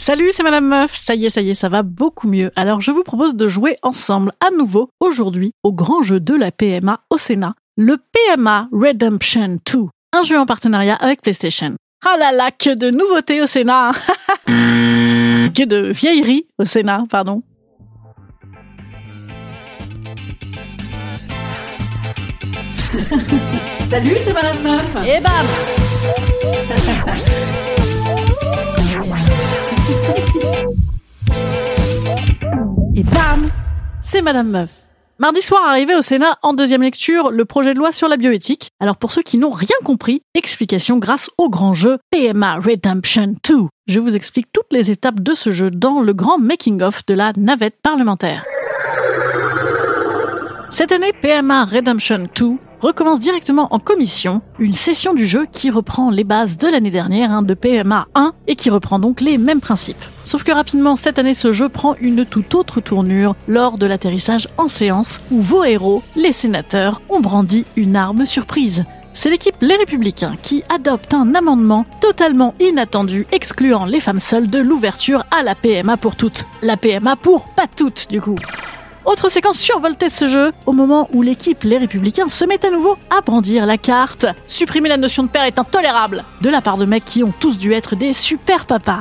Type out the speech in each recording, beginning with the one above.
Salut, c'est Madame Meuf. Ça y est, ça y est, ça va beaucoup mieux. Alors, je vous propose de jouer ensemble à nouveau aujourd'hui au grand jeu de la PMA au Sénat, le PMA Redemption 2, un jeu en partenariat avec PlayStation. Ah là là, que de nouveautés au Sénat Que de vieilleries au Sénat, pardon. Salut, c'est Madame Meuf. Et bam Et bam C'est Madame Meuf. Mardi soir arrivé au Sénat en deuxième lecture le projet de loi sur la bioéthique. Alors pour ceux qui n'ont rien compris, explication grâce au grand jeu PMA Redemption 2. Je vous explique toutes les étapes de ce jeu dans le grand making-of de la navette parlementaire. Cette année, PMA Redemption 2 recommence directement en commission une session du jeu qui reprend les bases de l'année dernière hein, de PMA 1 et qui reprend donc les mêmes principes. Sauf que rapidement, cette année, ce jeu prend une toute autre tournure lors de l'atterrissage en séance où vos héros, les sénateurs, ont brandi une arme surprise. C'est l'équipe Les Républicains qui adopte un amendement totalement inattendu excluant les femmes seules de l'ouverture à la PMA pour toutes. La PMA pour pas toutes du coup. Autre séquence survoltée de ce jeu, au moment où l'équipe Les Républicains se met à nouveau à brandir la carte. Supprimer la notion de père est intolérable, de la part de mecs qui ont tous dû être des super papas.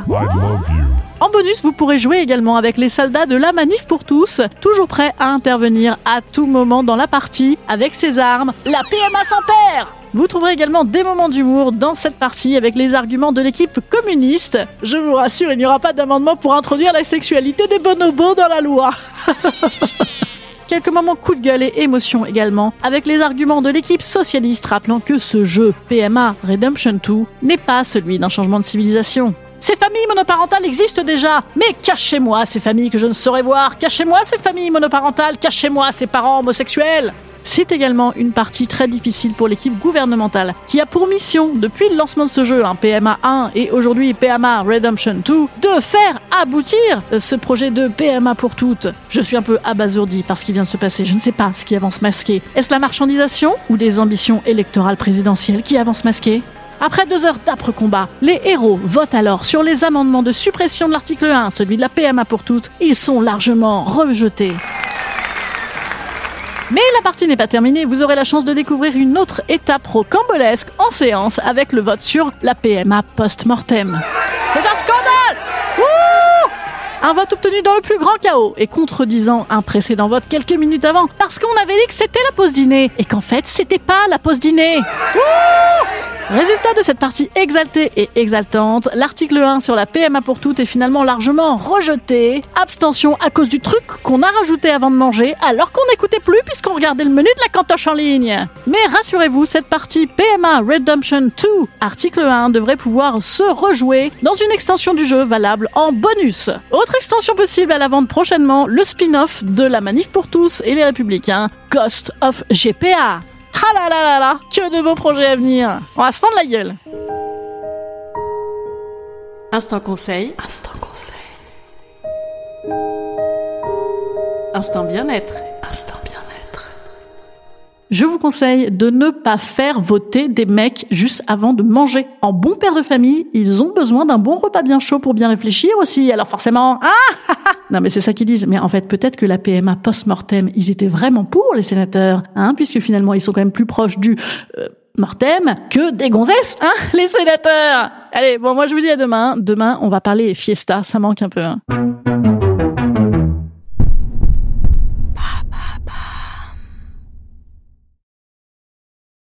En bonus, vous pourrez jouer également avec les soldats de la Manif pour tous, toujours prêts à intervenir à tout moment dans la partie avec ses armes. La PMA sans père vous trouverez également des moments d'humour dans cette partie avec les arguments de l'équipe communiste. Je vous rassure, il n'y aura pas d'amendement pour introduire la sexualité des bonobos dans la loi. Quelques moments coup de gueule et émotion également, avec les arguments de l'équipe socialiste rappelant que ce jeu PMA Redemption 2 n'est pas celui d'un changement de civilisation. Ces familles monoparentales existent déjà, mais cachez-moi ces familles que je ne saurais voir, cachez-moi ces familles monoparentales, cachez-moi ces parents homosexuels. C'est également une partie très difficile pour l'équipe gouvernementale, qui a pour mission, depuis le lancement de ce jeu, un PMA 1 et aujourd'hui PMA Redemption 2, de faire aboutir ce projet de PMA pour toutes. Je suis un peu abasourdi par ce qui vient de se passer, je ne sais pas ce qui avance masqué. Est-ce la marchandisation ou des ambitions électorales présidentielles qui avancent masquées? Après deux heures d'âpres combat, les héros votent alors sur les amendements de suppression de l'article 1, celui de la PMA pour toutes. Ils sont largement rejetés. Mais la partie n'est pas terminée, vous aurez la chance de découvrir une autre étape rocambolesque en séance avec le vote sur la PMA post-mortem. Un vote obtenu dans le plus grand chaos et contredisant un précédent vote quelques minutes avant parce qu'on avait dit que c'était la pause dîner et qu'en fait c'était pas la pause dîner. Résultat de cette partie exaltée et exaltante, l'article 1 sur la PMA pour toutes est finalement largement rejeté. Abstention à cause du truc qu'on a rajouté avant de manger alors qu'on n'écoutait plus puisqu'on regardait le menu de la cantoche en ligne. Mais rassurez-vous, cette partie PMA Redemption 2, article 1, devrait pouvoir se rejouer dans une extension du jeu valable en bonus. Extension possible à la vente prochainement, le spin-off de la manif pour tous et les républicains, Cost of GPA. Ah là là là là, que de beaux projets à venir. On va se fendre la gueule. Instant conseil. Instant conseil. Instant bien-être. Je vous conseille de ne pas faire voter des mecs juste avant de manger. En bon père de famille, ils ont besoin d'un bon repas bien chaud pour bien réfléchir aussi. Alors forcément, ah Non mais c'est ça qu'ils disent. Mais en fait, peut-être que la PMA post-mortem, ils étaient vraiment pour les sénateurs, hein, puisque finalement ils sont quand même plus proches du euh, post-mortem que des gonzesses, hein, les sénateurs Allez, bon, moi je vous dis à demain. Demain, on va parler fiesta, ça manque un peu. Hein.